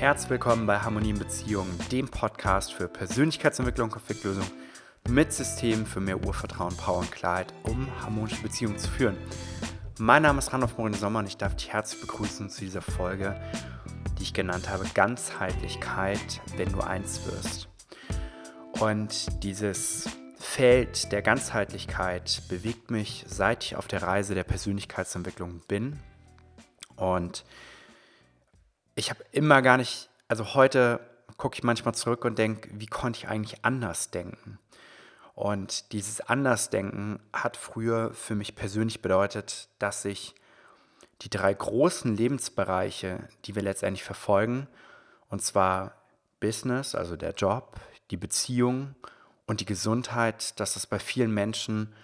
Herzlich willkommen bei Harmonie in Beziehungen, dem Podcast für Persönlichkeitsentwicklung und Konfliktlösung mit Systemen für mehr Urvertrauen, Power und Klarheit, um harmonische Beziehungen zu führen. Mein Name ist Randolph Morin Sommer und ich darf dich herzlich begrüßen zu dieser Folge, die ich genannt habe, Ganzheitlichkeit, wenn du eins wirst. Und dieses Feld der Ganzheitlichkeit bewegt mich, seit ich auf der Reise der Persönlichkeitsentwicklung bin. Und ich habe immer gar nicht, also heute gucke ich manchmal zurück und denke, wie konnte ich eigentlich anders denken? Und dieses Andersdenken hat früher für mich persönlich bedeutet, dass ich die drei großen Lebensbereiche, die wir letztendlich verfolgen, und zwar Business, also der Job, die Beziehung und die Gesundheit, dass das bei vielen Menschen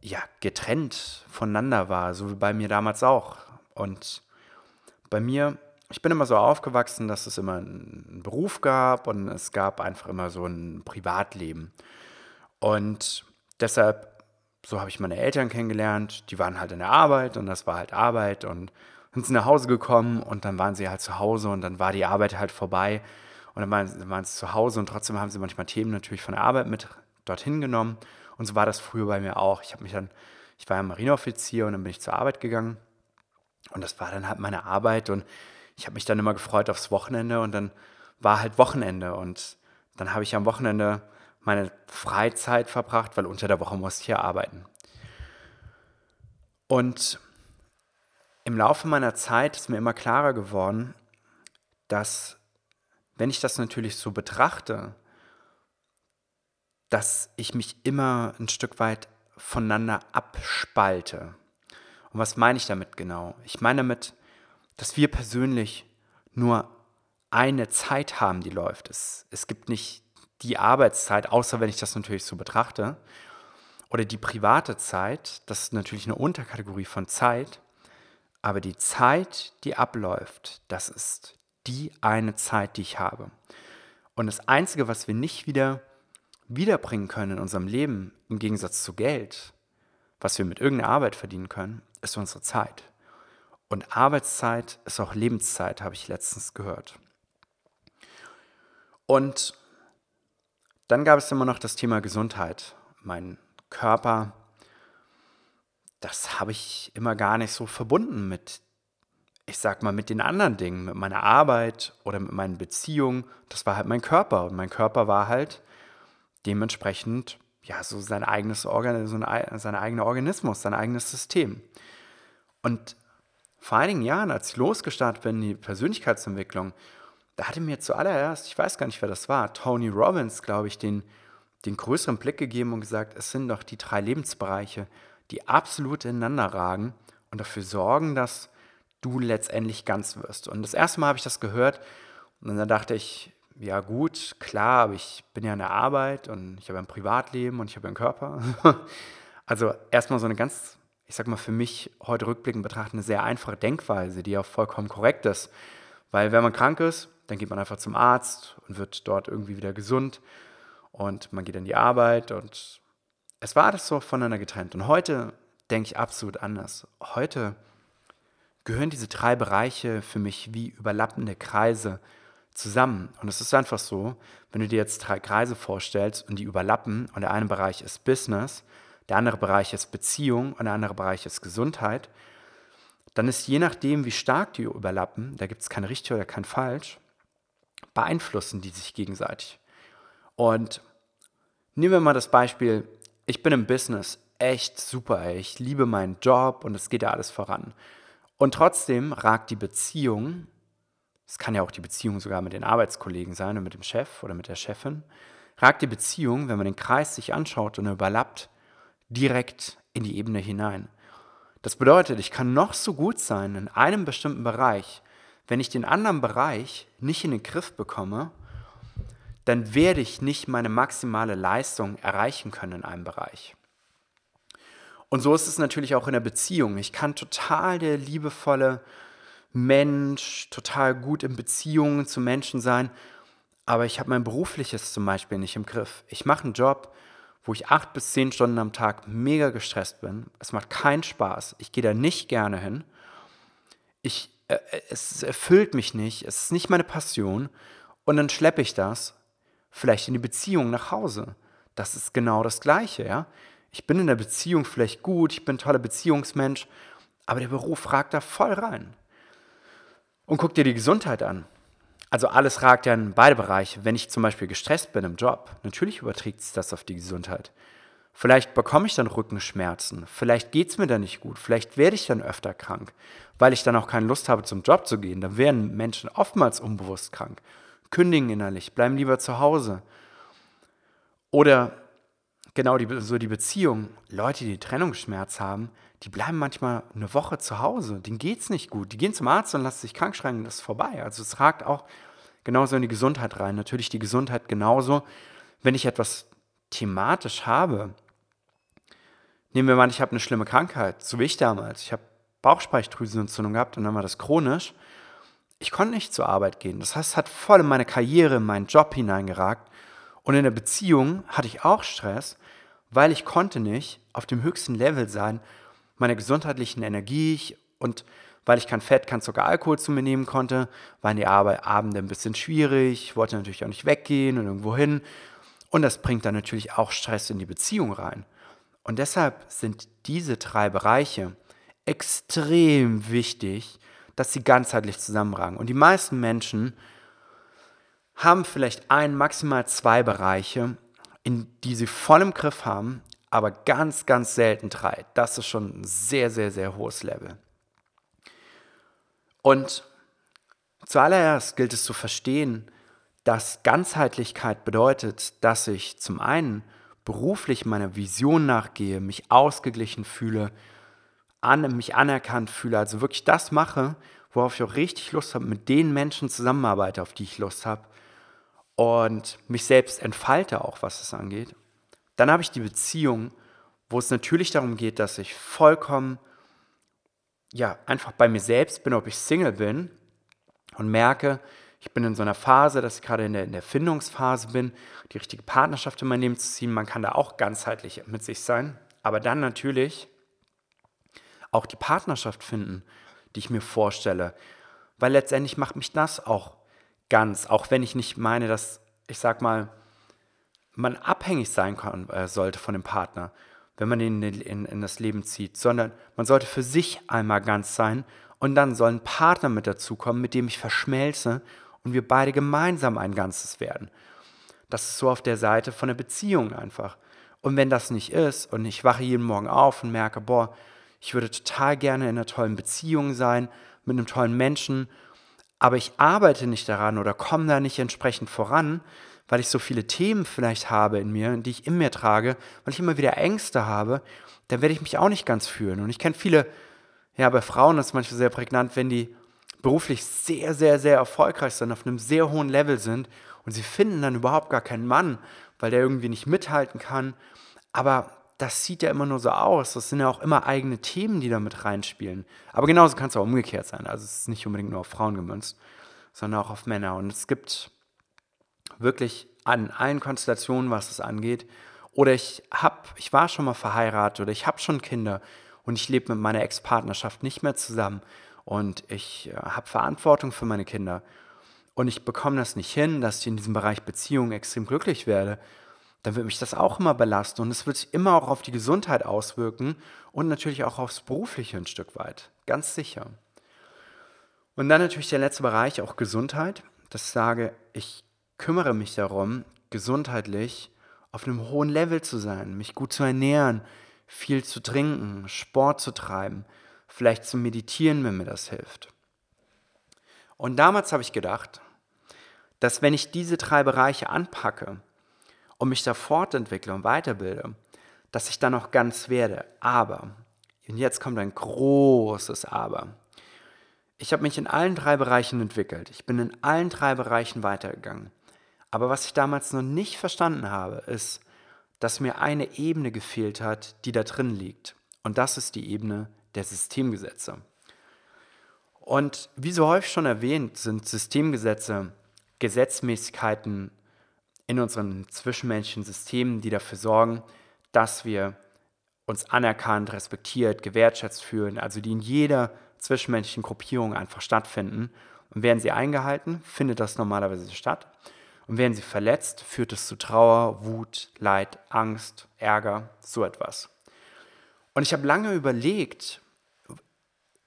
ja getrennt voneinander war, so wie bei mir damals auch. Und bei mir, ich bin immer so aufgewachsen, dass es immer einen Beruf gab und es gab einfach immer so ein Privatleben. Und deshalb, so habe ich meine Eltern kennengelernt, die waren halt in der Arbeit und das war halt Arbeit und sind sie nach Hause gekommen und dann waren sie halt zu Hause und dann war die Arbeit halt vorbei und dann waren, waren sie zu Hause und trotzdem haben sie manchmal Themen natürlich von der Arbeit mit dorthin genommen und so war das früher bei mir auch. Ich habe mich dann, ich war ja Marineoffizier und dann bin ich zur Arbeit gegangen und das war dann halt meine Arbeit und ich habe mich dann immer gefreut aufs Wochenende und dann war halt Wochenende und dann habe ich am Wochenende meine Freizeit verbracht, weil unter der Woche musste ich ja arbeiten. Und im Laufe meiner Zeit ist mir immer klarer geworden, dass wenn ich das natürlich so betrachte, dass ich mich immer ein Stück weit voneinander abspalte. Und was meine ich damit genau? Ich meine damit, dass wir persönlich nur eine Zeit haben, die läuft. Es, es gibt nicht die Arbeitszeit, außer wenn ich das natürlich so betrachte, oder die private Zeit, das ist natürlich eine Unterkategorie von Zeit, aber die Zeit, die abläuft, das ist die eine Zeit, die ich habe. Und das Einzige, was wir nicht wieder wiederbringen können in unserem Leben, im Gegensatz zu Geld, was wir mit irgendeiner Arbeit verdienen können, ist unsere Zeit. Und Arbeitszeit ist auch Lebenszeit, habe ich letztens gehört. Und dann gab es immer noch das Thema Gesundheit. Mein Körper, das habe ich immer gar nicht so verbunden mit, ich sag mal, mit den anderen Dingen, mit meiner Arbeit oder mit meinen Beziehungen. Das war halt mein Körper. Und mein Körper war halt dementsprechend, ja, so sein eigenes Organ, so ein, sein eigener Organismus, sein eigenes System. Und vor einigen Jahren, als ich losgestartet bin in die Persönlichkeitsentwicklung, da hatte mir zuallererst, ich weiß gar nicht, wer das war, Tony Robbins, glaube ich, den, den größeren Blick gegeben und gesagt, es sind doch die drei Lebensbereiche, die absolut ineinander ragen und dafür sorgen, dass du letztendlich ganz wirst. Und das erste Mal habe ich das gehört und dann dachte ich, ja gut, klar, aber ich bin ja in der Arbeit und ich habe ein Privatleben und ich habe einen Körper. also erstmal so eine ganz, ich sag mal für mich heute rückblickend betrachtet, eine sehr einfache Denkweise, die auch vollkommen korrekt ist. Weil wenn man krank ist, dann geht man einfach zum Arzt und wird dort irgendwie wieder gesund und man geht in die Arbeit und es war alles so voneinander getrennt. Und heute denke ich absolut anders. Heute gehören diese drei Bereiche für mich wie überlappende Kreise zusammen. Und es ist einfach so, wenn du dir jetzt drei Kreise vorstellst und die überlappen und der eine Bereich ist Business, der andere Bereich ist Beziehung und der andere Bereich ist Gesundheit, dann ist je nachdem, wie stark die überlappen, da gibt es kein richtig oder kein falsch, beeinflussen die sich gegenseitig. Und nehmen wir mal das Beispiel, ich bin im Business echt super, ich liebe meinen Job und es geht ja alles voran. Und trotzdem ragt die Beziehung, es kann ja auch die Beziehung sogar mit den Arbeitskollegen sein und mit dem Chef oder mit der Chefin, ragt die Beziehung, wenn man den Kreis sich anschaut und überlappt, direkt in die Ebene hinein. Das bedeutet, ich kann noch so gut sein in einem bestimmten Bereich, wenn ich den anderen Bereich nicht in den Griff bekomme, dann werde ich nicht meine maximale Leistung erreichen können in einem Bereich. Und so ist es natürlich auch in der Beziehung. Ich kann total der liebevolle Mensch, total gut in Beziehungen zu Menschen sein, aber ich habe mein berufliches zum Beispiel nicht im Griff. Ich mache einen Job, wo ich acht bis zehn Stunden am Tag mega gestresst bin. Es macht keinen Spaß. Ich gehe da nicht gerne hin. Ich äh, es erfüllt mich nicht, es ist nicht meine Passion und dann schleppe ich das vielleicht in die Beziehung nach Hause. Das ist genau das Gleiche, ja. Ich bin in der Beziehung vielleicht gut, ich bin ein toller Beziehungsmensch, aber der Beruf ragt da voll rein. Und guck dir die Gesundheit an. Also alles ragt ja in beide Bereiche. Wenn ich zum Beispiel gestresst bin im Job, natürlich überträgt sich das auf die Gesundheit. Vielleicht bekomme ich dann Rückenschmerzen, vielleicht geht es mir dann nicht gut, vielleicht werde ich dann öfter krank, weil ich dann auch keine Lust habe, zum Job zu gehen. Dann werden Menschen oftmals unbewusst krank, kündigen innerlich, bleiben lieber zu Hause. Oder genau die, so die Beziehung, Leute, die Trennungsschmerz haben, die bleiben manchmal eine Woche zu Hause, denen geht es nicht gut. Die gehen zum Arzt und lassen sich krank schreiben, das ist vorbei. Also es ragt auch genauso in die Gesundheit rein. Natürlich die Gesundheit genauso, wenn ich etwas thematisch habe. Nehmen wir mal, ich habe eine schlimme Krankheit, so wie ich damals. Ich habe Bauchspeicheldrüsenentzündung gehabt und dann war das chronisch. Ich konnte nicht zur Arbeit gehen. Das heißt, es hat voll in meine Karriere, in meinen Job hineingeragt. Und in der Beziehung hatte ich auch Stress, weil ich konnte nicht auf dem höchsten Level sein, meiner gesundheitlichen Energie und weil ich kein Fett, kein Zucker, Alkohol zu mir nehmen konnte, waren die Abende ein bisschen schwierig, ich wollte natürlich auch nicht weggehen und irgendwo hin. Und das bringt dann natürlich auch Stress in die Beziehung rein. Und deshalb sind diese drei Bereiche extrem wichtig, dass sie ganzheitlich zusammenragen. Und die meisten Menschen haben vielleicht ein, maximal zwei Bereiche, in die sie voll im Griff haben, aber ganz, ganz selten drei. Das ist schon ein sehr, sehr, sehr hohes Level. Und zuallererst gilt es zu verstehen, dass Ganzheitlichkeit bedeutet, dass ich zum einen beruflich meiner Vision nachgehe, mich ausgeglichen fühle, an, mich anerkannt fühle, also wirklich das mache, worauf ich auch richtig Lust habe, mit den Menschen zusammenarbeite, auf die ich Lust habe und mich selbst entfalte auch, was es angeht. Dann habe ich die Beziehung, wo es natürlich darum geht, dass ich vollkommen, ja, einfach bei mir selbst bin, ob ich Single bin und merke, ich bin in so einer Phase, dass ich gerade in der, in der Findungsphase bin, die richtige Partnerschaft in mein Leben zu ziehen. Man kann da auch ganzheitlich mit sich sein, aber dann natürlich auch die Partnerschaft finden, die ich mir vorstelle, weil letztendlich macht mich das auch ganz, auch wenn ich nicht meine, dass, ich sag mal, man abhängig sein kann, äh, sollte von dem Partner, wenn man ihn in, in, in das Leben zieht, sondern man sollte für sich einmal ganz sein und dann soll ein Partner mit dazukommen, mit dem ich verschmelze und wir beide gemeinsam ein Ganzes werden. Das ist so auf der Seite von der Beziehung einfach. Und wenn das nicht ist und ich wache jeden Morgen auf und merke, boah, ich würde total gerne in einer tollen Beziehung sein, mit einem tollen Menschen, aber ich arbeite nicht daran oder komme da nicht entsprechend voran, weil ich so viele Themen vielleicht habe in mir, die ich in mir trage, weil ich immer wieder Ängste habe, dann werde ich mich auch nicht ganz fühlen. Und ich kenne viele, ja, bei Frauen ist manchmal sehr prägnant, wenn die beruflich sehr, sehr, sehr erfolgreich sind, auf einem sehr hohen Level sind und sie finden dann überhaupt gar keinen Mann, weil der irgendwie nicht mithalten kann. Aber das sieht ja immer nur so aus. Das sind ja auch immer eigene Themen, die da mit reinspielen. Aber genauso kann es auch umgekehrt sein. Also es ist nicht unbedingt nur auf Frauen gemünzt, sondern auch auf Männer. Und es gibt wirklich an allen Konstellationen, was es angeht. Oder ich hab, ich war schon mal verheiratet oder ich habe schon Kinder und ich lebe mit meiner Ex-Partnerschaft nicht mehr zusammen und ich äh, habe Verantwortung für meine Kinder und ich bekomme das nicht hin, dass ich in diesem Bereich Beziehung extrem glücklich werde, dann wird mich das auch immer belasten und es wird sich immer auch auf die Gesundheit auswirken und natürlich auch aufs Berufliche ein Stück weit, ganz sicher. Und dann natürlich der letzte Bereich, auch Gesundheit, ich sage, ich kümmere mich darum, gesundheitlich auf einem hohen Level zu sein, mich gut zu ernähren, viel zu trinken, Sport zu treiben, vielleicht zu meditieren, wenn mir das hilft. Und damals habe ich gedacht, dass wenn ich diese drei Bereiche anpacke und mich da fortentwickle und weiterbilde, dass ich dann auch ganz werde. Aber, und jetzt kommt ein großes Aber. Ich habe mich in allen drei Bereichen entwickelt. Ich bin in allen drei Bereichen weitergegangen. Aber was ich damals noch nicht verstanden habe, ist, dass mir eine Ebene gefehlt hat, die da drin liegt. Und das ist die Ebene der Systemgesetze. Und wie so häufig schon erwähnt, sind Systemgesetze Gesetzmäßigkeiten in unseren zwischenmenschlichen Systemen, die dafür sorgen, dass wir uns anerkannt, respektiert, gewertschätzt fühlen, also die in jeder zwischenmenschlichen Gruppierungen einfach stattfinden. Und werden sie eingehalten, findet das normalerweise statt. Und werden sie verletzt, führt es zu Trauer, Wut, Leid, Angst, Ärger, so etwas. Und ich habe lange überlegt,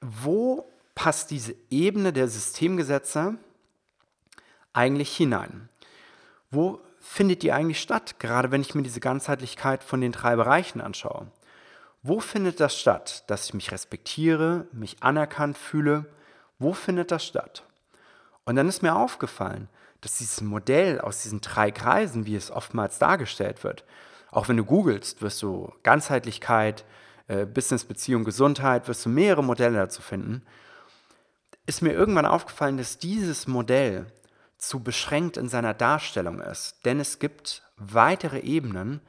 wo passt diese Ebene der Systemgesetze eigentlich hinein? Wo findet die eigentlich statt, gerade wenn ich mir diese Ganzheitlichkeit von den drei Bereichen anschaue? Wo findet das statt, dass ich mich respektiere, mich anerkannt fühle? Wo findet das statt? Und dann ist mir aufgefallen, dass dieses Modell aus diesen drei Kreisen, wie es oftmals dargestellt wird, auch wenn du googelst, wirst du Ganzheitlichkeit, äh, Business, Beziehung, Gesundheit, wirst du mehrere Modelle dazu finden, ist mir irgendwann aufgefallen, dass dieses Modell zu beschränkt in seiner Darstellung ist. Denn es gibt weitere Ebenen,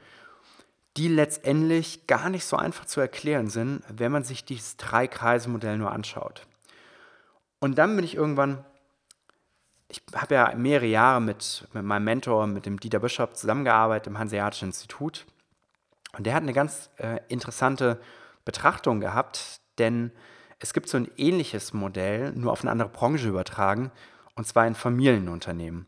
die letztendlich gar nicht so einfach zu erklären sind, wenn man sich dieses Drei-Kreise-Modell nur anschaut. Und dann bin ich irgendwann ich habe ja mehrere Jahre mit, mit meinem Mentor, mit dem Dieter Bischof zusammengearbeitet im Hanseatischen Institut. Und der hat eine ganz äh, interessante Betrachtung gehabt, denn es gibt so ein ähnliches Modell, nur auf eine andere Branche übertragen, und zwar in Familienunternehmen.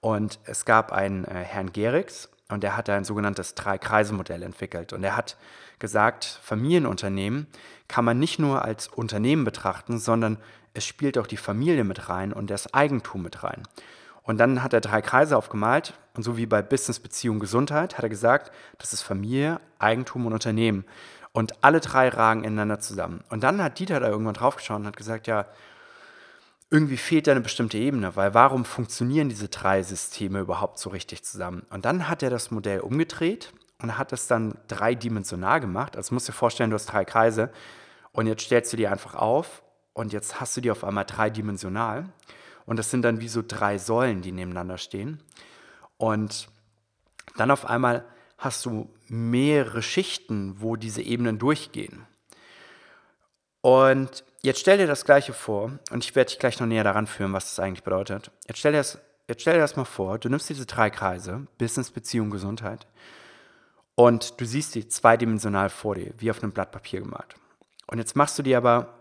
Und es gab einen äh, Herrn Gerix und der hat ein sogenanntes Drei-Kreise-Modell entwickelt. Und er hat gesagt, Familienunternehmen kann man nicht nur als Unternehmen betrachten, sondern es spielt auch die Familie mit rein und das Eigentum mit rein. Und dann hat er drei Kreise aufgemalt und so wie bei Business, Beziehung, Gesundheit hat er gesagt, das ist Familie, Eigentum und Unternehmen. Und alle drei ragen ineinander zusammen. Und dann hat Dieter da irgendwann draufgeschaut und hat gesagt, ja, irgendwie fehlt da eine bestimmte Ebene, weil warum funktionieren diese drei Systeme überhaupt so richtig zusammen? Und dann hat er das Modell umgedreht und hat es dann dreidimensional gemacht. Also musst du dir vorstellen, du hast drei Kreise und jetzt stellst du die einfach auf und jetzt hast du die auf einmal dreidimensional. Und das sind dann wie so drei Säulen, die nebeneinander stehen. Und dann auf einmal hast du mehrere Schichten, wo diese Ebenen durchgehen. Und jetzt stell dir das Gleiche vor, und ich werde dich gleich noch näher daran führen, was das eigentlich bedeutet. Jetzt stell dir das, jetzt stell dir das mal vor, du nimmst diese drei Kreise, Business, Beziehung, Gesundheit, und du siehst die zweidimensional vor dir, wie auf einem Blatt Papier gemalt. Und jetzt machst du die aber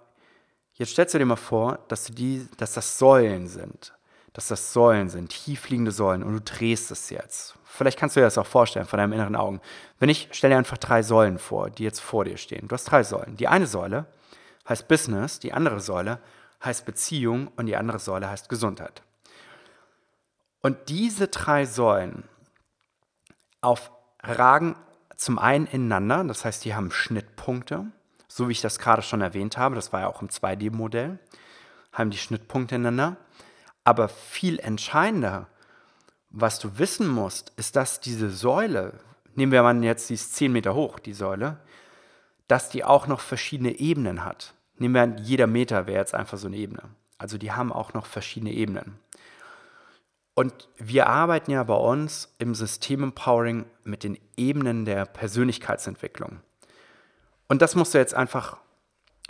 Jetzt stellst du dir mal vor, dass, du die, dass das Säulen sind. Dass das Säulen sind, tiefliegende Säulen und du drehst es jetzt. Vielleicht kannst du dir das auch vorstellen vor deinen inneren Augen. Wenn ich stelle dir einfach drei Säulen vor, die jetzt vor dir stehen. Du hast drei Säulen. Die eine Säule heißt Business, die andere Säule heißt Beziehung und die andere Säule heißt Gesundheit. Und diese drei Säulen auf ragen zum einen ineinander, das heißt, die haben Schnittpunkte so wie ich das gerade schon erwähnt habe, das war ja auch im 2D-Modell, haben die Schnittpunkte ineinander. Aber viel entscheidender, was du wissen musst, ist, dass diese Säule, nehmen wir mal jetzt, die ist 10 Meter hoch, die Säule, dass die auch noch verschiedene Ebenen hat. Nehmen wir jeder Meter wäre jetzt einfach so eine Ebene. Also die haben auch noch verschiedene Ebenen. Und wir arbeiten ja bei uns im System Empowering mit den Ebenen der Persönlichkeitsentwicklung. Und das musst du jetzt einfach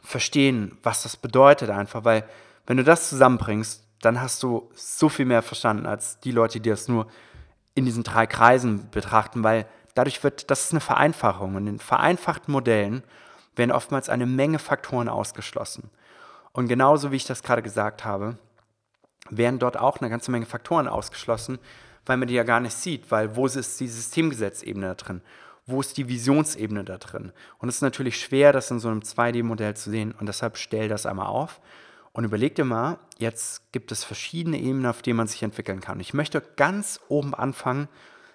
verstehen, was das bedeutet einfach, weil wenn du das zusammenbringst, dann hast du so viel mehr verstanden als die Leute, die das nur in diesen drei Kreisen betrachten, weil dadurch wird, das ist eine Vereinfachung. Und in vereinfachten Modellen werden oftmals eine Menge Faktoren ausgeschlossen. Und genauso wie ich das gerade gesagt habe, werden dort auch eine ganze Menge Faktoren ausgeschlossen, weil man die ja gar nicht sieht, weil wo ist die Systemgesetzebene da drin? Wo ist die Visionsebene da drin? Und es ist natürlich schwer, das in so einem 2D-Modell zu sehen und deshalb stell das einmal auf und überleg dir mal, jetzt gibt es verschiedene Ebenen, auf denen man sich entwickeln kann. Ich möchte ganz oben anfangen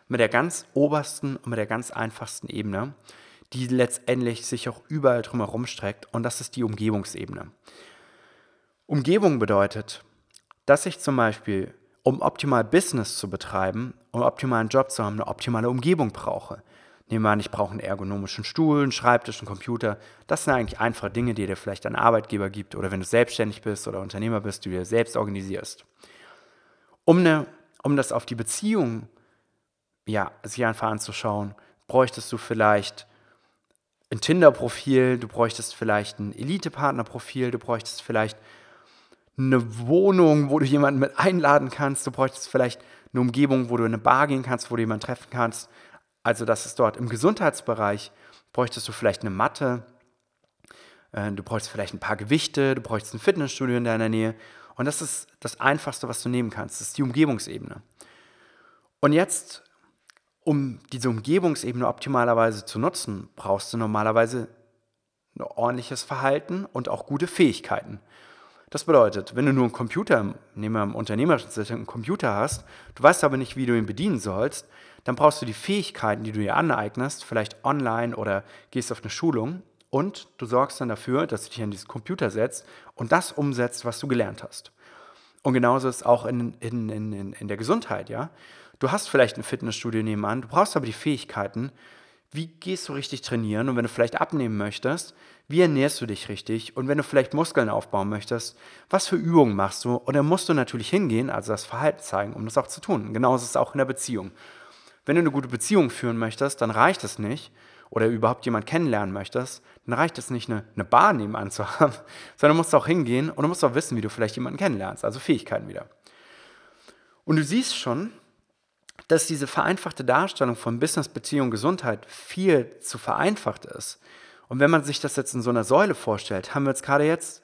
mit der ganz obersten und mit der ganz einfachsten Ebene, die letztendlich sich auch überall drumherum streckt und das ist die Umgebungsebene. Umgebung bedeutet, dass ich zum Beispiel, um optimal Business zu betreiben, um optimalen Job zu haben, eine optimale Umgebung brauche. Nehmen wir an, ich brauche einen ergonomischen Stuhl, einen Schreibtisch, einen Computer. Das sind eigentlich einfache Dinge, die dir vielleicht ein Arbeitgeber gibt oder wenn du selbstständig bist oder Unternehmer bist, du dir selbst organisierst. Um, eine, um das auf die Beziehung ja, sich einfach anzuschauen, bräuchtest du vielleicht ein Tinder-Profil, du bräuchtest vielleicht ein Elite-Partner-Profil, du bräuchtest vielleicht eine Wohnung, wo du jemanden mit einladen kannst, du bräuchtest vielleicht eine Umgebung, wo du in eine Bar gehen kannst, wo du jemanden treffen kannst also das ist dort im Gesundheitsbereich, bräuchtest du vielleicht eine Matte, äh, du bräuchst vielleicht ein paar Gewichte, du bräuchst ein Fitnessstudio in deiner Nähe. Und das ist das Einfachste, was du nehmen kannst. Das ist die Umgebungsebene. Und jetzt, um diese Umgebungsebene optimalerweise zu nutzen, brauchst du normalerweise ein ordentliches Verhalten und auch gute Fähigkeiten. Das bedeutet, wenn du nur einen Computer, nehmen wir im unternehmerischen Sinne einen Computer hast, du weißt aber nicht, wie du ihn bedienen sollst, dann brauchst du die Fähigkeiten, die du dir aneignest, vielleicht online oder gehst auf eine Schulung und du sorgst dann dafür, dass du dich an diesen Computer setzt und das umsetzt, was du gelernt hast. Und genauso ist es auch in, in, in, in der Gesundheit, ja. Du hast vielleicht ein Fitnessstudio nebenan, du brauchst aber die Fähigkeiten, wie gehst du richtig trainieren und wenn du vielleicht abnehmen möchtest, wie ernährst du dich richtig und wenn du vielleicht Muskeln aufbauen möchtest, was für Übungen machst du und dann musst du natürlich hingehen, also das Verhalten zeigen, um das auch zu tun. Genauso ist es auch in der Beziehung. Wenn du eine gute Beziehung führen möchtest, dann reicht es nicht, oder überhaupt jemand kennenlernen möchtest, dann reicht es nicht, eine, eine Bar nebenan zu haben, sondern du musst auch hingehen und du musst auch wissen, wie du vielleicht jemanden kennenlernst, also Fähigkeiten wieder. Und du siehst schon, dass diese vereinfachte Darstellung von Business, Beziehung, Gesundheit viel zu vereinfacht ist. Und wenn man sich das jetzt in so einer Säule vorstellt, haben wir jetzt gerade jetzt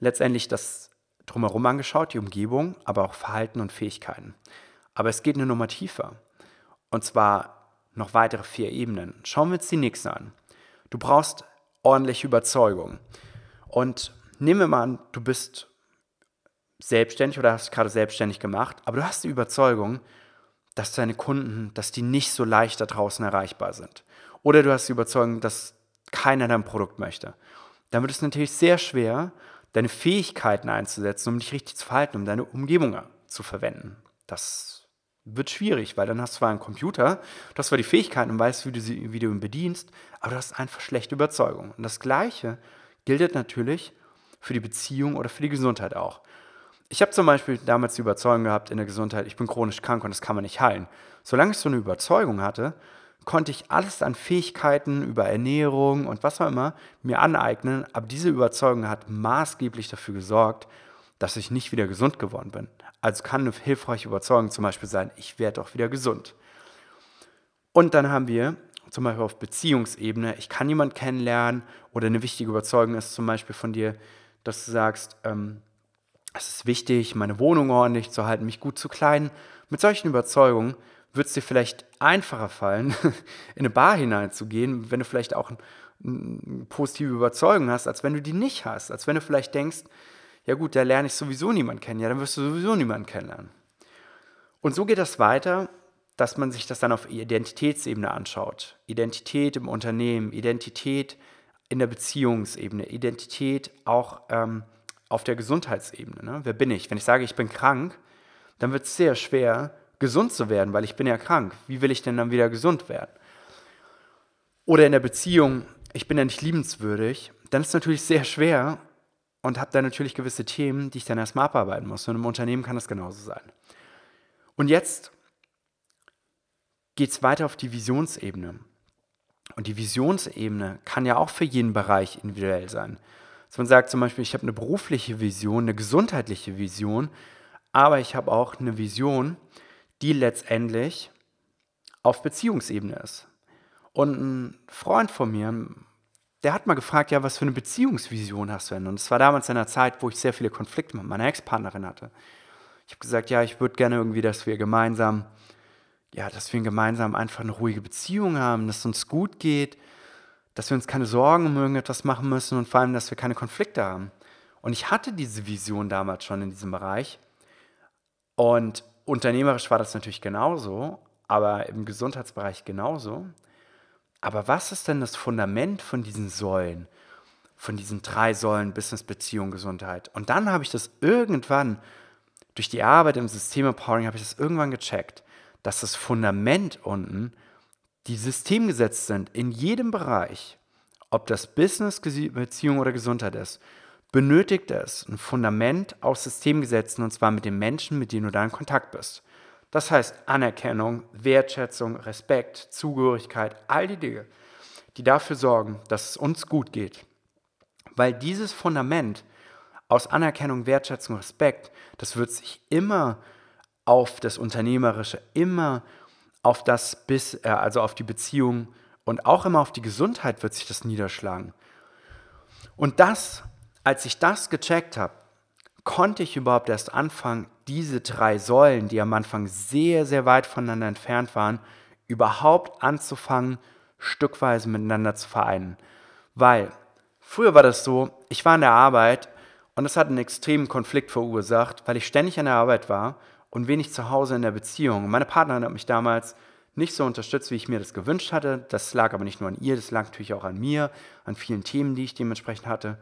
letztendlich das drumherum angeschaut, die Umgebung, aber auch Verhalten und Fähigkeiten. Aber es geht eine Nummer tiefer. Und zwar noch weitere vier Ebenen. Schauen wir uns die nächste an. Du brauchst ordentliche Überzeugung. Und nehmen wir mal an, du bist selbstständig oder hast gerade selbstständig gemacht, aber du hast die Überzeugung, dass deine Kunden, dass die nicht so leicht da draußen erreichbar sind. Oder du hast die Überzeugung, dass keiner dein Produkt möchte. Dann wird es natürlich sehr schwer, deine Fähigkeiten einzusetzen, um dich richtig zu verhalten, um deine Umgebung zu verwenden. Das wird schwierig, weil dann hast du zwar einen Computer, du hast zwar die Fähigkeiten und weißt, wie du, sie, wie du ihn bedienst, aber du hast einfach schlechte Überzeugung. Und das Gleiche gilt natürlich für die Beziehung oder für die Gesundheit auch. Ich habe zum Beispiel damals die Überzeugung gehabt in der Gesundheit, ich bin chronisch krank und das kann man nicht heilen. Solange ich so eine Überzeugung hatte, konnte ich alles an Fähigkeiten über Ernährung und was auch immer mir aneignen, aber diese Überzeugung hat maßgeblich dafür gesorgt, dass ich nicht wieder gesund geworden bin. Also kann eine hilfreiche Überzeugung zum Beispiel sein, ich werde auch wieder gesund. Und dann haben wir zum Beispiel auf Beziehungsebene, ich kann jemanden kennenlernen oder eine wichtige Überzeugung ist zum Beispiel von dir, dass du sagst, ähm, es ist wichtig, meine Wohnung ordentlich zu halten, mich gut zu kleiden. Mit solchen Überzeugungen wird es dir vielleicht einfacher fallen, in eine Bar hineinzugehen, wenn du vielleicht auch eine positive Überzeugung hast, als wenn du die nicht hast. Als wenn du vielleicht denkst, ja gut, da lerne ich sowieso niemanden kennen, ja, dann wirst du sowieso niemanden kennenlernen. Und so geht das weiter, dass man sich das dann auf Identitätsebene anschaut. Identität im Unternehmen, Identität in der Beziehungsebene, Identität auch ähm, auf der Gesundheitsebene. Ne? Wer bin ich? Wenn ich sage, ich bin krank, dann wird es sehr schwer, gesund zu werden, weil ich bin ja krank. Wie will ich denn dann wieder gesund werden? Oder in der Beziehung, ich bin ja nicht liebenswürdig, dann ist es natürlich sehr schwer und habe da natürlich gewisse Themen, die ich dann erstmal abarbeiten muss. Und im Unternehmen kann das genauso sein. Und jetzt geht es weiter auf die Visionsebene. Und die Visionsebene kann ja auch für jeden Bereich individuell sein. Dass man sagt zum Beispiel, ich habe eine berufliche Vision, eine gesundheitliche Vision, aber ich habe auch eine Vision, die letztendlich auf Beziehungsebene ist. Und ein Freund von mir, der hat mal gefragt, ja, was für eine Beziehungsvision hast du denn? Und es war damals in einer Zeit, wo ich sehr viele Konflikte mit meiner Ex-Partnerin hatte. Ich habe gesagt, ja, ich würde gerne irgendwie, dass wir gemeinsam, ja, dass wir gemeinsam einfach eine ruhige Beziehung haben, dass es uns gut geht, dass wir uns keine Sorgen um irgendetwas machen müssen und vor allem, dass wir keine Konflikte haben. Und ich hatte diese Vision damals schon in diesem Bereich. Und unternehmerisch war das natürlich genauso, aber im Gesundheitsbereich genauso. Aber was ist denn das Fundament von diesen Säulen, von diesen drei Säulen Business, Beziehung, Gesundheit? Und dann habe ich das irgendwann durch die Arbeit im System Empowering habe ich das irgendwann gecheckt, dass das Fundament unten die systemgesetzt sind in jedem Bereich, ob das Business, Beziehung oder Gesundheit ist, benötigt es ein Fundament aus Systemgesetzen und zwar mit den Menschen, mit denen du da in Kontakt bist. Das heißt Anerkennung, Wertschätzung, Respekt, Zugehörigkeit, all die Dinge, die dafür sorgen, dass es uns gut geht. Weil dieses Fundament aus Anerkennung, Wertschätzung, Respekt, das wird sich immer auf das Unternehmerische, immer auf das bis, äh, also auf die Beziehung und auch immer auf die Gesundheit wird sich das niederschlagen. Und das, als ich das gecheckt habe, konnte ich überhaupt erst anfangen, diese drei Säulen, die am Anfang sehr, sehr weit voneinander entfernt waren, überhaupt anzufangen, stückweise miteinander zu vereinen. Weil früher war das so, ich war in der Arbeit und es hat einen extremen Konflikt verursacht, weil ich ständig an der Arbeit war und wenig zu Hause in der Beziehung. Meine Partnerin hat mich damals nicht so unterstützt, wie ich mir das gewünscht hatte. Das lag aber nicht nur an ihr, das lag natürlich auch an mir, an vielen Themen, die ich dementsprechend hatte.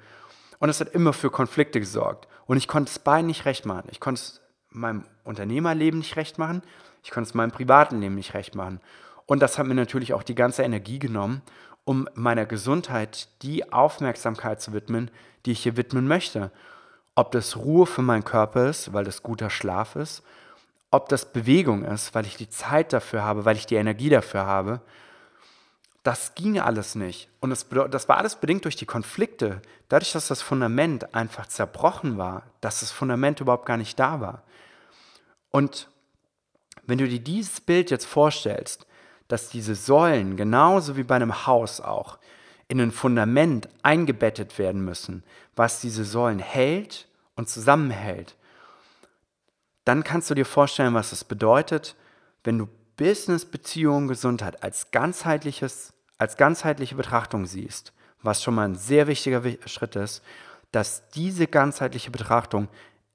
Und es hat immer für Konflikte gesorgt. Und ich konnte es beiden nicht recht machen. Ich konnte es meinem Unternehmerleben nicht recht machen. Ich konnte es meinem privaten Leben nicht recht machen. Und das hat mir natürlich auch die ganze Energie genommen, um meiner Gesundheit die Aufmerksamkeit zu widmen, die ich hier widmen möchte. Ob das Ruhe für meinen Körper ist, weil das guter Schlaf ist, ob das Bewegung ist, weil ich die Zeit dafür habe, weil ich die Energie dafür habe, das ging alles nicht. Und das, das war alles bedingt durch die Konflikte. Dadurch, dass das Fundament einfach zerbrochen war, dass das Fundament überhaupt gar nicht da war. Und wenn du dir dieses Bild jetzt vorstellst, dass diese Säulen, genauso wie bei einem Haus auch, in ein Fundament eingebettet werden müssen, was diese Säulen hält und zusammenhält, dann kannst du dir vorstellen, was es bedeutet, wenn du Business, Beziehung, Gesundheit als ganzheitliches, als ganzheitliche Betrachtung siehst, was schon mal ein sehr wichtiger Schritt ist, dass diese ganzheitliche Betrachtung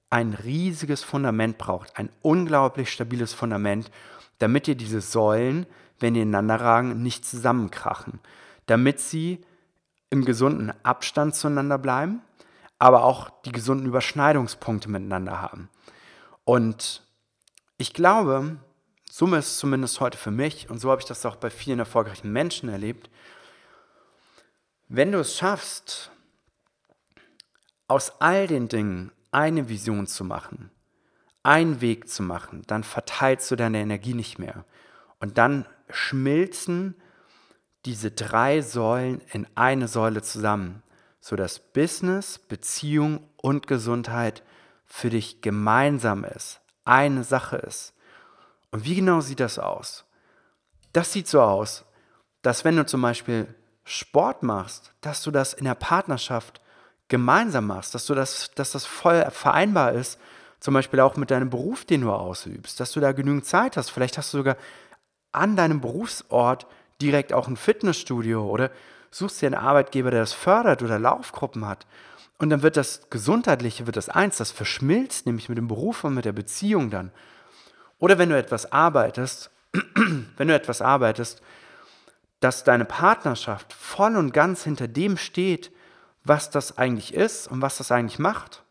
ein riesiges Fundament braucht, ein unglaublich stabiles Fundament, damit dir diese Säulen, wenn die ineinander ragen, nicht zusammenkrachen, damit sie im gesunden Abstand zueinander bleiben, aber auch die gesunden Überschneidungspunkte miteinander haben. Und ich glaube, Summe ist zumindest heute für mich, und so habe ich das auch bei vielen erfolgreichen Menschen erlebt, wenn du es schaffst, aus all den Dingen eine Vision zu machen, einen Weg zu machen, dann verteilst du deine Energie nicht mehr. Und dann schmilzen diese drei Säulen in eine Säule zusammen, sodass Business, Beziehung und Gesundheit für dich gemeinsam ist, eine Sache ist. Und wie genau sieht das aus? Das sieht so aus, dass wenn du zum Beispiel Sport machst, dass du das in der Partnerschaft gemeinsam machst, dass du das, dass das voll vereinbar ist, zum Beispiel auch mit deinem Beruf, den du ausübst, dass du da genügend Zeit hast. Vielleicht hast du sogar an deinem Berufsort direkt auch ein Fitnessstudio oder suchst dir einen Arbeitgeber, der das fördert oder Laufgruppen hat. Und dann wird das Gesundheitliche, wird das eins, das verschmilzt, nämlich mit dem Beruf und mit der Beziehung dann. Oder wenn du etwas arbeitest, wenn du etwas arbeitest, dass deine Partnerschaft voll und ganz hinter dem steht, was das eigentlich ist und was das eigentlich macht.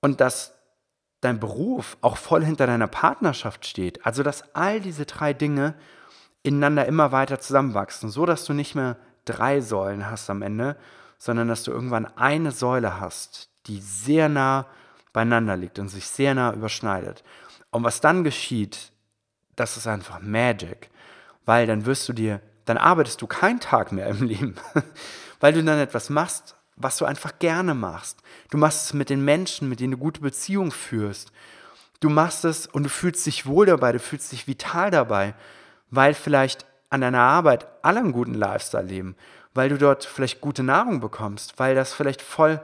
Und dass dein Beruf auch voll hinter deiner Partnerschaft steht. Also dass all diese drei Dinge ineinander immer weiter zusammenwachsen, so dass du nicht mehr drei Säulen hast am Ende, sondern dass du irgendwann eine Säule hast, die sehr nah beieinander liegt und sich sehr nah überschneidet. Und was dann geschieht, das ist einfach Magic, weil dann wirst du dir, dann arbeitest du keinen Tag mehr im Leben, weil du dann etwas machst, was du einfach gerne machst. Du machst es mit den Menschen, mit denen du gute Beziehungen führst. Du machst es und du fühlst dich wohl dabei, du fühlst dich vital dabei, weil vielleicht an deiner Arbeit alle einen guten Lifestyle leben weil du dort vielleicht gute Nahrung bekommst, weil das vielleicht voll,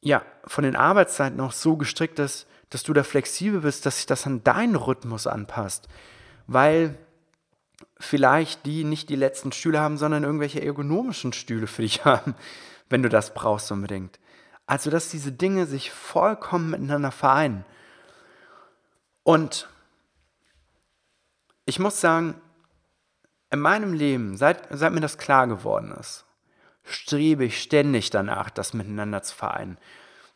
ja, von den Arbeitszeiten noch so gestrickt ist, dass du da flexibel bist, dass sich das an deinen Rhythmus anpasst, weil vielleicht die nicht die letzten Stühle haben, sondern irgendwelche ergonomischen Stühle für dich haben, wenn du das brauchst unbedingt. Also, dass diese Dinge sich vollkommen miteinander vereinen. Und ich muss sagen, in meinem Leben, seit, seit mir das klar geworden ist, strebe ich ständig danach, das miteinander zu vereinen.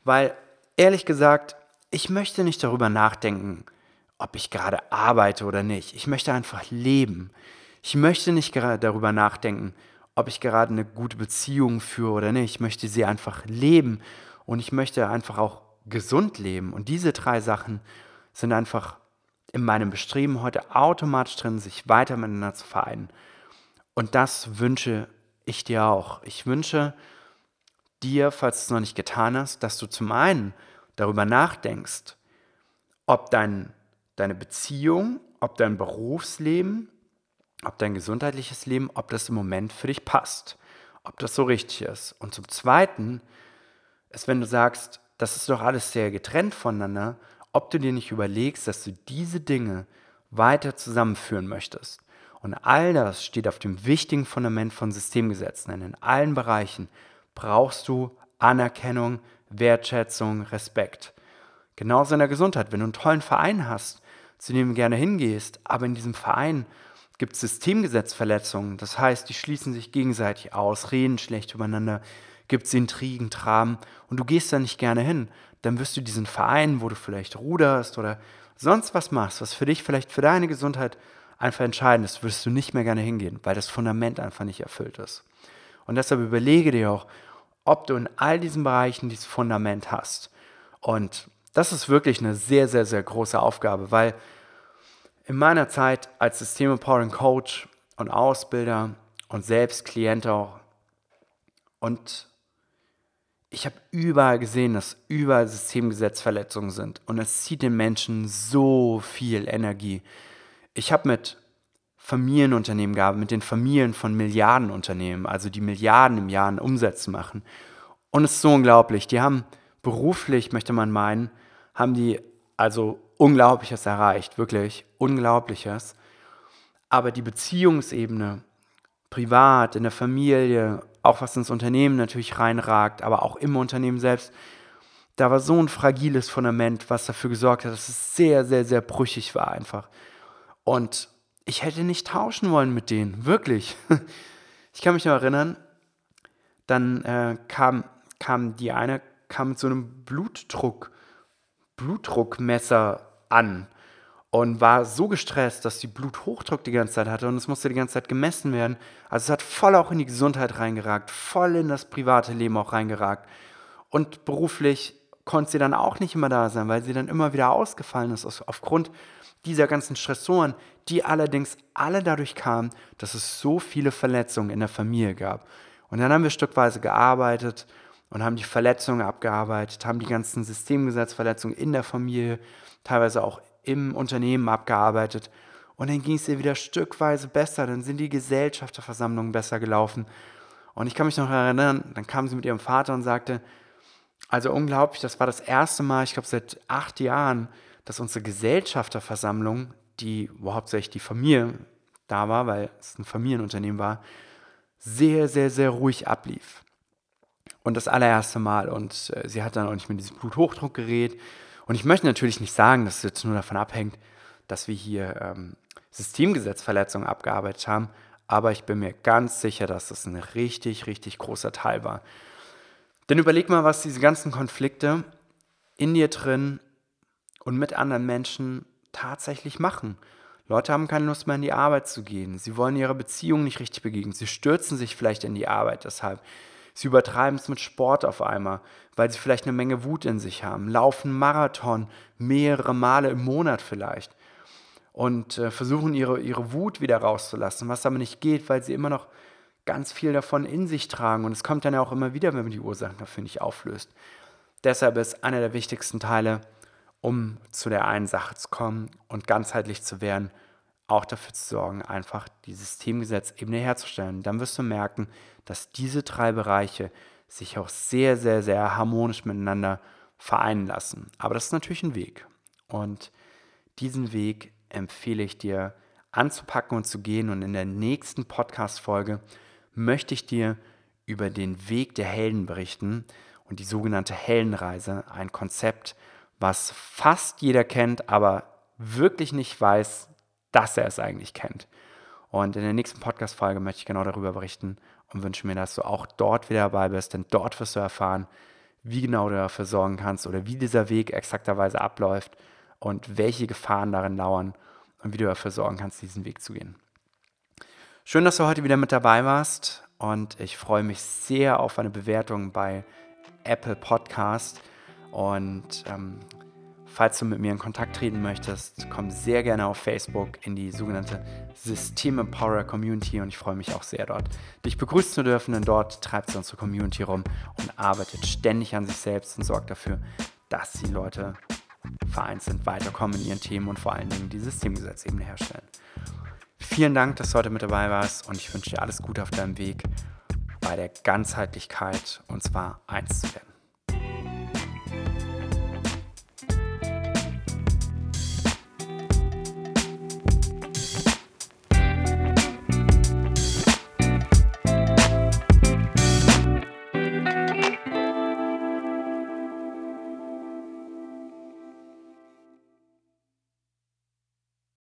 Weil, ehrlich gesagt, ich möchte nicht darüber nachdenken, ob ich gerade arbeite oder nicht. Ich möchte einfach leben. Ich möchte nicht gerade darüber nachdenken, ob ich gerade eine gute Beziehung führe oder nicht. Ich möchte sie einfach leben und ich möchte einfach auch gesund leben. Und diese drei Sachen sind einfach in meinem Bestreben heute automatisch drin, sich weiter miteinander zu vereinen. Und das wünsche ich dir auch. Ich wünsche dir, falls du es noch nicht getan hast, dass du zum einen darüber nachdenkst, ob dein, deine Beziehung, ob dein Berufsleben, ob dein gesundheitliches Leben, ob das im Moment für dich passt. ob das so richtig ist. Und zum Zweiten ist, wenn du sagst, das ist doch alles sehr getrennt voneinander, ob du dir nicht überlegst, dass du diese Dinge weiter zusammenführen möchtest. Und all das steht auf dem wichtigen Fundament von Systemgesetzen. Denn in allen Bereichen brauchst du Anerkennung, Wertschätzung, Respekt. Genauso in der Gesundheit. Wenn du einen tollen Verein hast, zu dem du gerne hingehst, aber in diesem Verein gibt es Systemgesetzverletzungen. Das heißt, die schließen sich gegenseitig aus, reden schlecht übereinander, gibt es Intrigen, Traben und du gehst da nicht gerne hin. Dann wirst du diesen Verein, wo du vielleicht ruderst oder sonst was machst, was für dich vielleicht für deine Gesundheit einfach entscheidend ist, wirst du nicht mehr gerne hingehen, weil das Fundament einfach nicht erfüllt ist. Und deshalb überlege dir auch, ob du in all diesen Bereichen dieses Fundament hast. Und das ist wirklich eine sehr, sehr, sehr große Aufgabe, weil in meiner Zeit als System-Empowering Coach und Ausbilder und selbst Klient auch und ich habe überall gesehen, dass überall Systemgesetzverletzungen sind und es zieht den Menschen so viel Energie. Ich habe mit Familienunternehmen gearbeitet, mit den Familien von Milliardenunternehmen, also die Milliarden im Jahr an Umsätzen machen. Und es ist so unglaublich. Die haben beruflich, möchte man meinen, haben die also Unglaubliches erreicht, wirklich Unglaubliches. Aber die Beziehungsebene, privat, in der Familie, auch was ins Unternehmen natürlich reinragt, aber auch im Unternehmen selbst, da war so ein fragiles Fundament, was dafür gesorgt hat, dass es sehr, sehr, sehr brüchig war einfach. Und ich hätte nicht tauschen wollen mit denen, wirklich. Ich kann mich noch erinnern, dann äh, kam, kam die eine, kam mit so einem Blutdruck, Blutdruckmesser an und war so gestresst, dass sie Bluthochdruck die ganze Zeit hatte und es musste die ganze Zeit gemessen werden. Also es hat voll auch in die Gesundheit reingeragt, voll in das private Leben auch reingeragt. Und beruflich konnte sie dann auch nicht immer da sein, weil sie dann immer wieder ausgefallen ist aufgrund dieser ganzen Stressoren, die allerdings alle dadurch kamen, dass es so viele Verletzungen in der Familie gab. Und dann haben wir stückweise gearbeitet und haben die Verletzungen abgearbeitet, haben die ganzen Systemgesetzverletzungen in der Familie, teilweise auch im Unternehmen abgearbeitet. Und dann ging es ihr wieder stückweise besser, dann sind die Gesellschafterversammlungen besser gelaufen. Und ich kann mich noch erinnern, dann kam sie mit ihrem Vater und sagte, also unglaublich, das war das erste Mal, ich glaube seit acht Jahren, dass unsere Gesellschafterversammlung, die hauptsächlich die Familie da war, weil es ein Familienunternehmen war, sehr, sehr, sehr ruhig ablief. Und das allererste Mal. Und äh, sie hat dann auch nicht mehr dieses Bluthochdruckgerät. Und ich möchte natürlich nicht sagen, dass es jetzt nur davon abhängt, dass wir hier ähm, Systemgesetzverletzungen abgearbeitet haben. Aber ich bin mir ganz sicher, dass das ein richtig, richtig großer Teil war. Denn überleg mal, was diese ganzen Konflikte in dir drin und mit anderen Menschen tatsächlich machen. Leute haben keine Lust mehr in die Arbeit zu gehen. Sie wollen ihre Beziehung nicht richtig begegnen. Sie stürzen sich vielleicht in die Arbeit deshalb. Sie übertreiben es mit Sport auf einmal, weil sie vielleicht eine Menge Wut in sich haben, laufen Marathon mehrere Male im Monat vielleicht und äh, versuchen ihre, ihre Wut wieder rauszulassen, was aber nicht geht, weil sie immer noch ganz viel davon in sich tragen und es kommt dann ja auch immer wieder, wenn man die Ursachen dafür nicht auflöst. Deshalb ist einer der wichtigsten Teile, um zu der einen Sache zu kommen und ganzheitlich zu werden, auch dafür zu sorgen, einfach die Systemgesetzebene herzustellen. Dann wirst du merken, dass diese drei Bereiche sich auch sehr, sehr, sehr harmonisch miteinander vereinen lassen. Aber das ist natürlich ein Weg. Und diesen Weg empfehle ich dir anzupacken und zu gehen. Und in der nächsten Podcast-Folge möchte ich dir über den Weg der Helden berichten und die sogenannte Heldenreise, ein Konzept, was fast jeder kennt, aber wirklich nicht weiß, dass er es eigentlich kennt. Und in der nächsten Podcast-Folge möchte ich genau darüber berichten und wünsche mir, dass du auch dort wieder dabei bist, denn dort wirst du erfahren, wie genau du dafür sorgen kannst oder wie dieser Weg exakterweise abläuft und welche Gefahren darin lauern und wie du dafür sorgen kannst, diesen Weg zu gehen. Schön, dass du heute wieder mit dabei warst und ich freue mich sehr auf eine Bewertung bei Apple Podcast und ähm, Falls du mit mir in Kontakt treten möchtest, komm sehr gerne auf Facebook in die sogenannte System Empower Community und ich freue mich auch sehr dort, dich begrüßen zu dürfen, denn dort treibt sie unsere Community rum und arbeitet ständig an sich selbst und sorgt dafür, dass die Leute vereint sind, weiterkommen in ihren Themen und vor allen Dingen die Systemgesetzebene herstellen. Vielen Dank, dass du heute mit dabei warst und ich wünsche dir alles Gute auf deinem Weg bei der Ganzheitlichkeit und zwar eins zu werden.